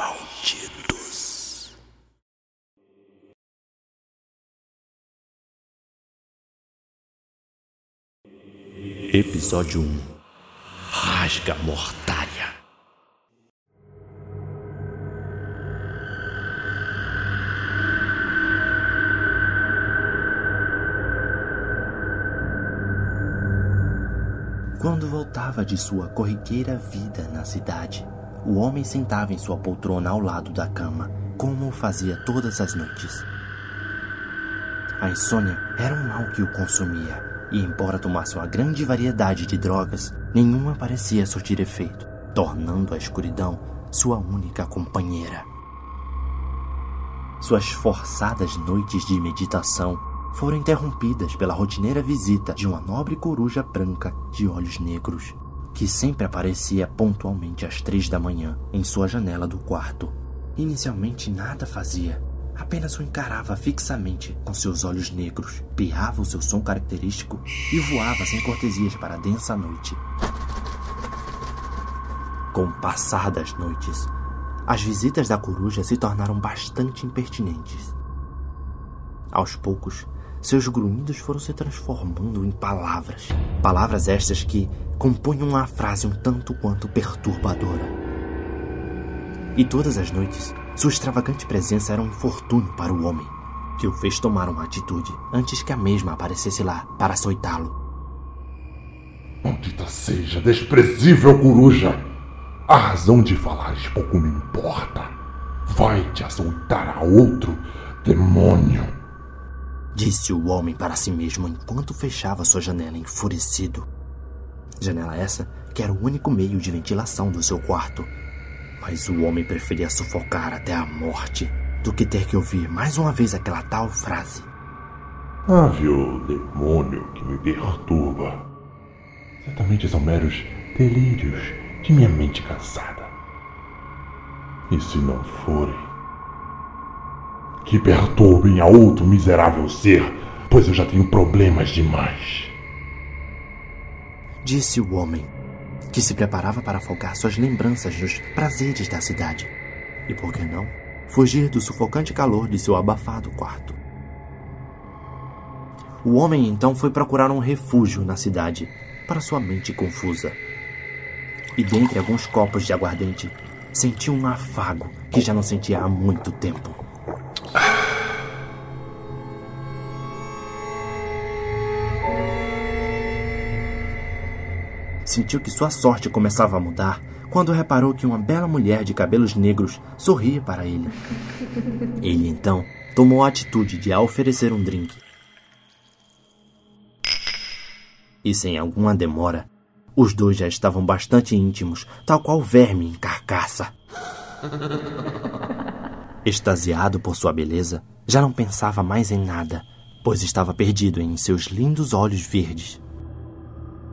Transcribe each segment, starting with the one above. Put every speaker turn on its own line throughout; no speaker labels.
malditos. Episódio 1 Rasga Mortalha Quando voltava de sua corriqueira vida na cidade, o homem sentava em sua poltrona ao lado da cama, como o fazia todas as noites. A insônia era um mal que o consumia, e embora tomasse uma grande variedade de drogas, nenhuma parecia surtir efeito, tornando a escuridão sua única companheira. Suas forçadas noites de meditação foram interrompidas pela rotineira visita de uma nobre coruja branca de olhos negros, que sempre aparecia pontualmente às três da manhã em sua janela do quarto. Inicialmente nada fazia, apenas o encarava fixamente com seus olhos negros, piava o seu som característico e voava sem cortesias para a densa noite. Com o passar das noites, as visitas da coruja se tornaram bastante impertinentes. Aos poucos, seus grunhidos foram se transformando em palavras. Palavras estas que compunham uma frase um tanto quanto perturbadora. E todas as noites, sua extravagante presença era um infortúnio para o homem, que o fez tomar uma atitude antes que a mesma aparecesse lá para açoitá-lo.
Maldita seja, desprezível coruja! A razão de falares pouco me importa. Vai te açoitar a outro, demônio!
Disse o homem para si mesmo enquanto fechava sua janela enfurecido. Janela essa que era o único meio de ventilação do seu quarto. Mas o homem preferia sufocar até a morte do que ter que ouvir mais uma vez aquela tal frase.
Ave o demônio que me perturba. Certamente são meros delírios de minha mente cansada. E se não forem, que perturbem a outro miserável ser, pois eu já tenho problemas demais.
Disse o homem, que se preparava para afogar suas lembranças nos prazeres da cidade. E por que não fugir do sufocante calor de seu abafado quarto? O homem então foi procurar um refúgio na cidade para sua mente confusa. E dentre alguns copos de aguardente, sentiu um afago que já não sentia há muito tempo. Sentiu que sua sorte começava a mudar quando reparou que uma bela mulher de cabelos negros sorria para ele. Ele então tomou a atitude de a oferecer um drink. E sem alguma demora, os dois já estavam bastante íntimos, tal qual verme em carcaça. Extasiado por sua beleza, já não pensava mais em nada, pois estava perdido em seus lindos olhos verdes.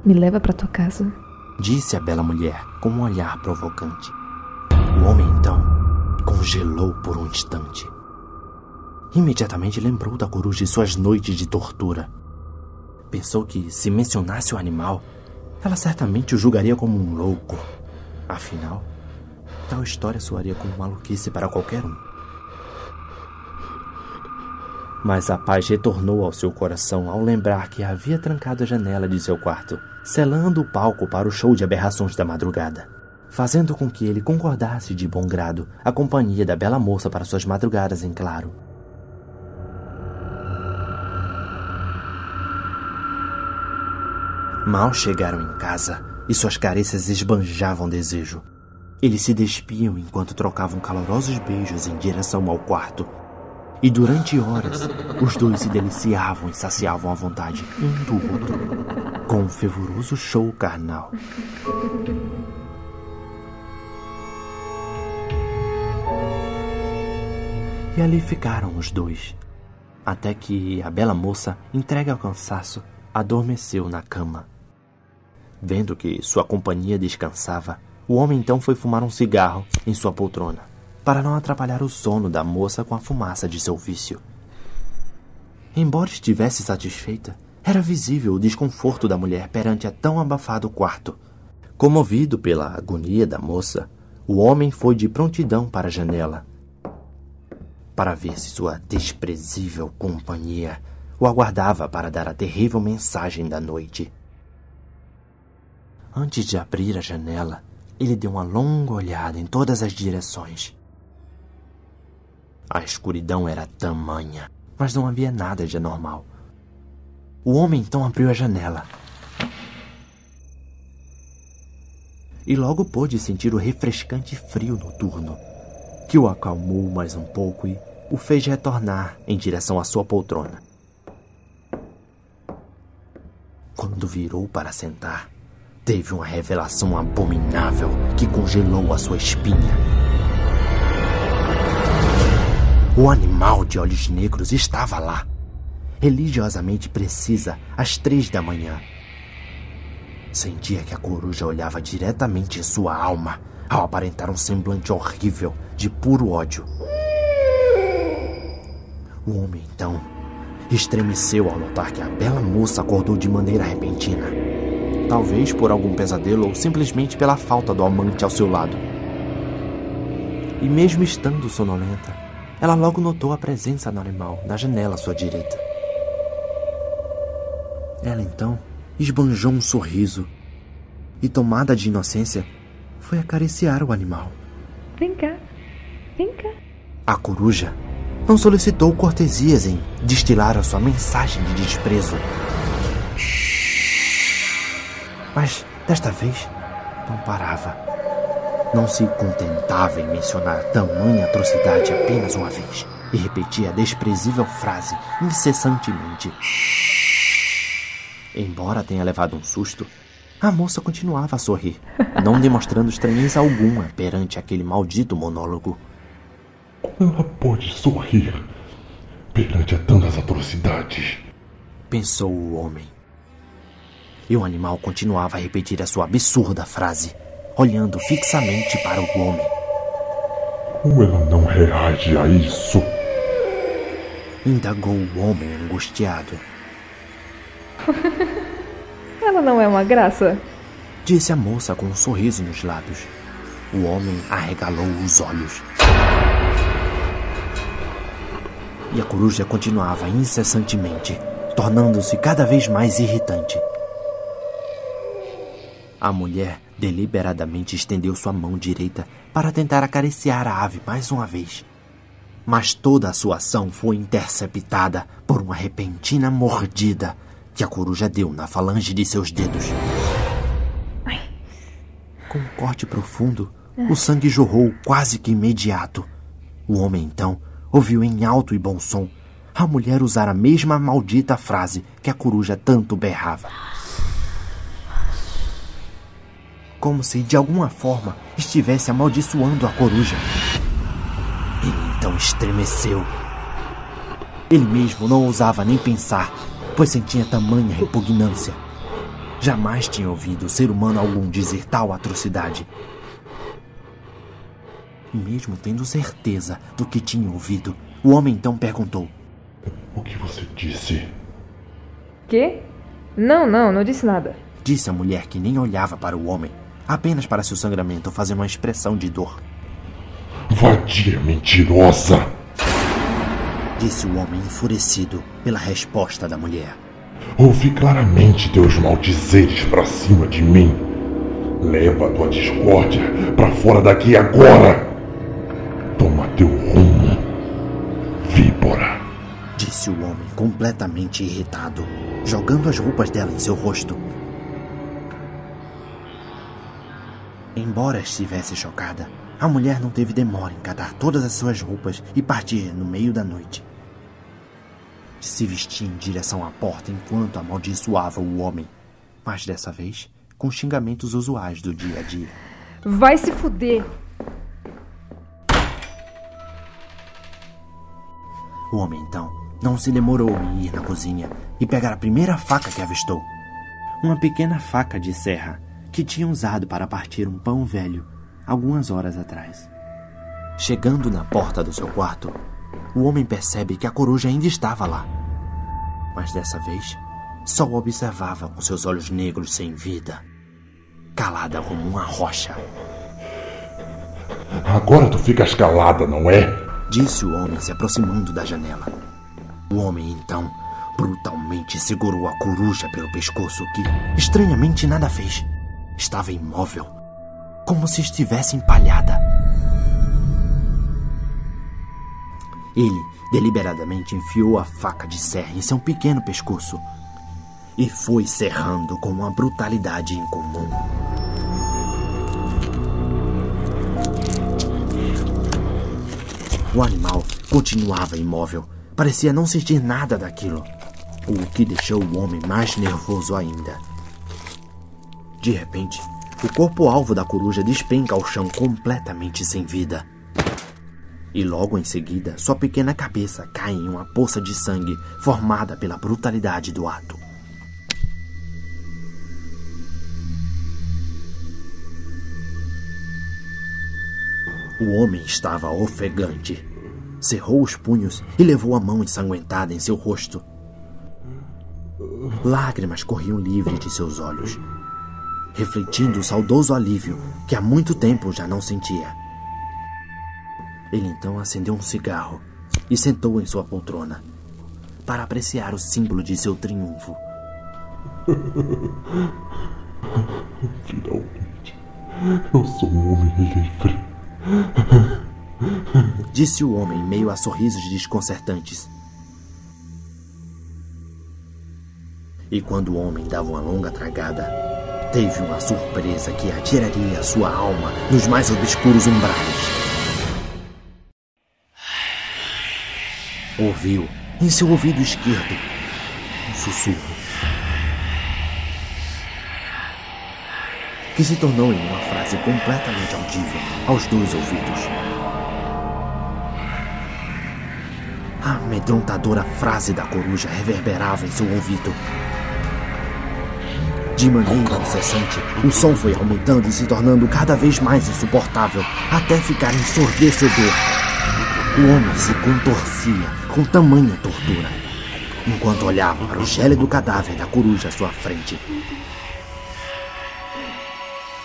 Me leva para tua casa,
disse a bela mulher com um olhar provocante. O homem então congelou por um instante. Imediatamente lembrou da coruja e suas noites de tortura. Pensou que, se mencionasse o animal, ela certamente o julgaria como um louco. Afinal, tal história soaria como maluquice para qualquer um. Mas a paz retornou ao seu coração ao lembrar que havia trancado a janela de seu quarto, selando o palco para o show de aberrações da madrugada, fazendo com que ele concordasse de bom grado a companhia da bela moça para suas madrugadas em claro. Mal chegaram em casa e suas carícias esbanjavam desejo. Eles se despiam enquanto trocavam calorosos beijos em direção ao quarto e durante horas, os dois se deliciavam e saciavam à vontade um do outro, com um fervoroso show carnal. E ali ficaram os dois, até que a bela moça, entregue ao cansaço, adormeceu na cama. Vendo que sua companhia descansava, o homem então foi fumar um cigarro em sua poltrona para não atrapalhar o sono da moça com a fumaça de seu vício. Embora estivesse satisfeita, era visível o desconforto da mulher perante a tão abafado quarto. Comovido pela agonia da moça, o homem foi de prontidão para a janela para ver se sua desprezível companhia o aguardava para dar a terrível mensagem da noite. Antes de abrir a janela, ele deu uma longa olhada em todas as direções. A escuridão era tamanha, mas não havia nada de anormal. O homem então abriu a janela. E logo pôde sentir o refrescante frio noturno, que o acalmou mais um pouco e o fez retornar em direção à sua poltrona. Quando virou para sentar, teve uma revelação abominável que congelou a sua espinha. O animal de olhos negros estava lá, religiosamente precisa, às três da manhã. Sentia que a coruja olhava diretamente em sua alma ao aparentar um semblante horrível de puro ódio. O homem, então, estremeceu ao notar que a bela moça acordou de maneira repentina. Talvez por algum pesadelo ou simplesmente pela falta do amante ao seu lado. E mesmo estando sonolenta, ela logo notou a presença do animal na janela à sua direita. Ela então esbanjou um sorriso e, tomada de inocência, foi acariciar o animal.
Vem cá, vem cá.
A coruja não solicitou cortesias em destilar a sua mensagem de desprezo. Mas desta vez não parava. Não se contentava em mencionar tamanha atrocidade apenas uma vez e repetia a desprezível frase incessantemente. Embora tenha levado um susto, a moça continuava a sorrir, não demonstrando estranheza alguma perante aquele maldito monólogo.
Ela pode sorrir perante a tantas atrocidades.
Pensou o homem. E o animal continuava a repetir a sua absurda frase, olhando fixamente para o homem.
Como ela não reage a isso?
Indagou o homem angustiado.
Ela não é uma graça?
Disse a moça com um sorriso nos lábios. O homem arregalou os olhos. E a coruja continuava incessantemente, tornando-se cada vez mais irritante. A mulher deliberadamente estendeu sua mão direita para tentar acariciar a ave mais uma vez. Mas toda a sua ação foi interceptada por uma repentina mordida que a coruja deu na falange de seus dedos. Com um corte profundo, o sangue jorrou quase que imediato. O homem então ouviu em alto e bom som a mulher usar a mesma maldita frase que a coruja tanto berrava. Como se de alguma forma estivesse amaldiçoando a coruja. Ele então estremeceu. Ele mesmo não ousava nem pensar, pois sentia tamanha repugnância. Jamais tinha ouvido ser humano algum dizer tal atrocidade. E mesmo tendo certeza do que tinha ouvido, o homem então perguntou:
O que você disse?
Quê? Não, não, não disse nada.
Disse a mulher que nem olhava para o homem, apenas para seu sangramento fazer uma expressão de dor.
Vadia mentirosa!
Disse o homem enfurecido pela resposta da mulher.
Ouvi claramente teus maldizeres para cima de mim. Leva tua discórdia para fora daqui agora! Toma teu rumo, víbora!
Disse o homem completamente irritado, jogando as roupas dela em seu rosto. Embora estivesse chocada, a mulher não teve demora em catar todas as suas roupas e partir no meio da noite. Se vestia em direção à porta enquanto amaldiçoava o homem, mas dessa vez com xingamentos usuais do dia a dia.
Vai se fuder!
O homem então não se demorou em ir na cozinha e pegar a primeira faca que avistou. Uma pequena faca de serra que tinha usado para partir um pão velho algumas horas atrás. Chegando na porta do seu quarto, o homem percebe que a coruja ainda estava lá. Mas dessa vez, só o observava com seus olhos negros sem vida, calada como uma rocha.
Agora tu ficas calada, não é?
Disse o homem se aproximando da janela. O homem então brutalmente segurou a coruja pelo pescoço, que estranhamente nada fez. Estava imóvel, como se estivesse empalhada. Ele deliberadamente enfiou a faca de serra em seu pequeno pescoço e foi serrando com uma brutalidade incomum. O animal continuava imóvel, parecia não sentir nada daquilo, o que deixou o homem mais nervoso ainda. De repente, o corpo-alvo da coruja despenca ao chão completamente sem vida. E logo em seguida, sua pequena cabeça cai em uma poça de sangue formada pela brutalidade do ato. O homem estava ofegante. Cerrou os punhos e levou a mão ensanguentada em seu rosto. Lágrimas corriam livres de seus olhos, refletindo o saudoso alívio que há muito tempo já não sentia. Ele então acendeu um cigarro e sentou em sua poltrona para apreciar o símbolo de seu triunfo.
Finalmente, eu sou um homem livre.
Disse o homem, meio a sorrisos desconcertantes. E quando o homem dava uma longa tragada, teve uma surpresa que atiraria sua alma nos mais obscuros umbrais. Ouviu, em seu ouvido esquerdo, um sussurro. que se tornou em uma frase completamente audível aos dois ouvidos. A amedrontadora frase da coruja reverberava em seu ouvido. De maneira incessante, o som foi aumentando e se tornando cada vez mais insuportável, até ficar ensurdecedor. O homem se contorcia com tamanha tortura, enquanto olhava para o gélido cadáver da coruja à sua frente.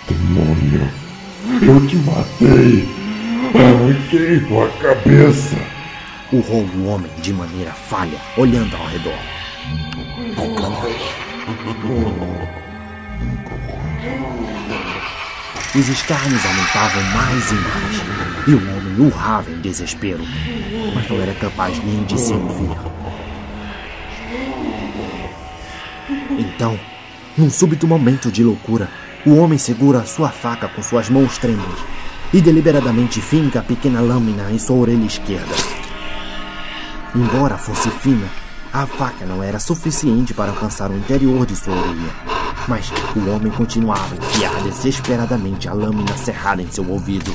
Demônio, eu te matei! Arranquei tua cabeça!
Urrou o homem de maneira falha, olhando ao redor. Os escarnes aumentavam mais e mais, e o homem urrava em desespero, mas não era capaz nem de se ouvir. Então, num súbito momento de loucura, o homem segura sua faca com suas mãos trêmulas e deliberadamente finca a pequena lâmina em sua orelha esquerda. Embora fosse fina, a faca não era suficiente para alcançar o interior de sua orelha. Mas o homem continuava a enfiar desesperadamente a lâmina cerrada em seu ouvido,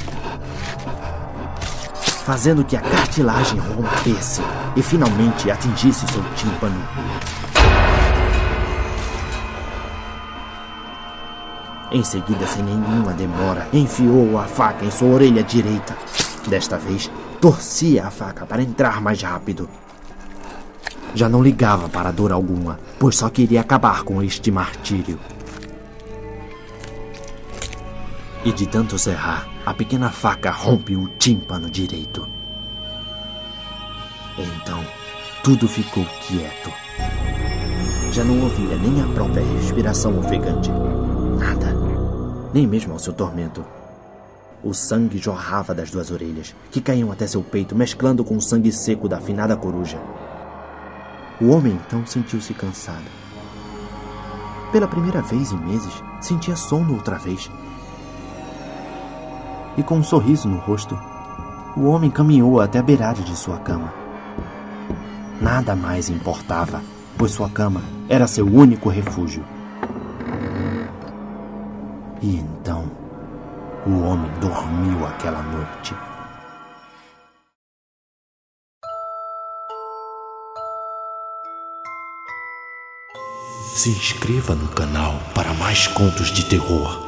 fazendo que a cartilagem rompesse e finalmente atingisse seu tímpano. Em seguida, sem nenhuma demora, enfiou a faca em sua orelha direita. Desta vez, torcia a faca para entrar mais rápido. Já não ligava para dor alguma, pois só queria acabar com este martírio. E de tanto serrar, a pequena faca rompe o tímpano direito. Então, tudo ficou quieto. Já não ouvia nem a própria respiração ofegante. Nada. Nem mesmo ao seu tormento. O sangue jorrava das duas orelhas, que caíam até seu peito, mesclando com o sangue seco da afinada coruja. O homem então sentiu-se cansado. Pela primeira vez em meses, sentia sono outra vez. E com um sorriso no rosto, o homem caminhou até a beirada de sua cama. Nada mais importava, pois sua cama era seu único refúgio. E então, o homem dormiu aquela noite. Se inscreva no canal para mais contos de terror.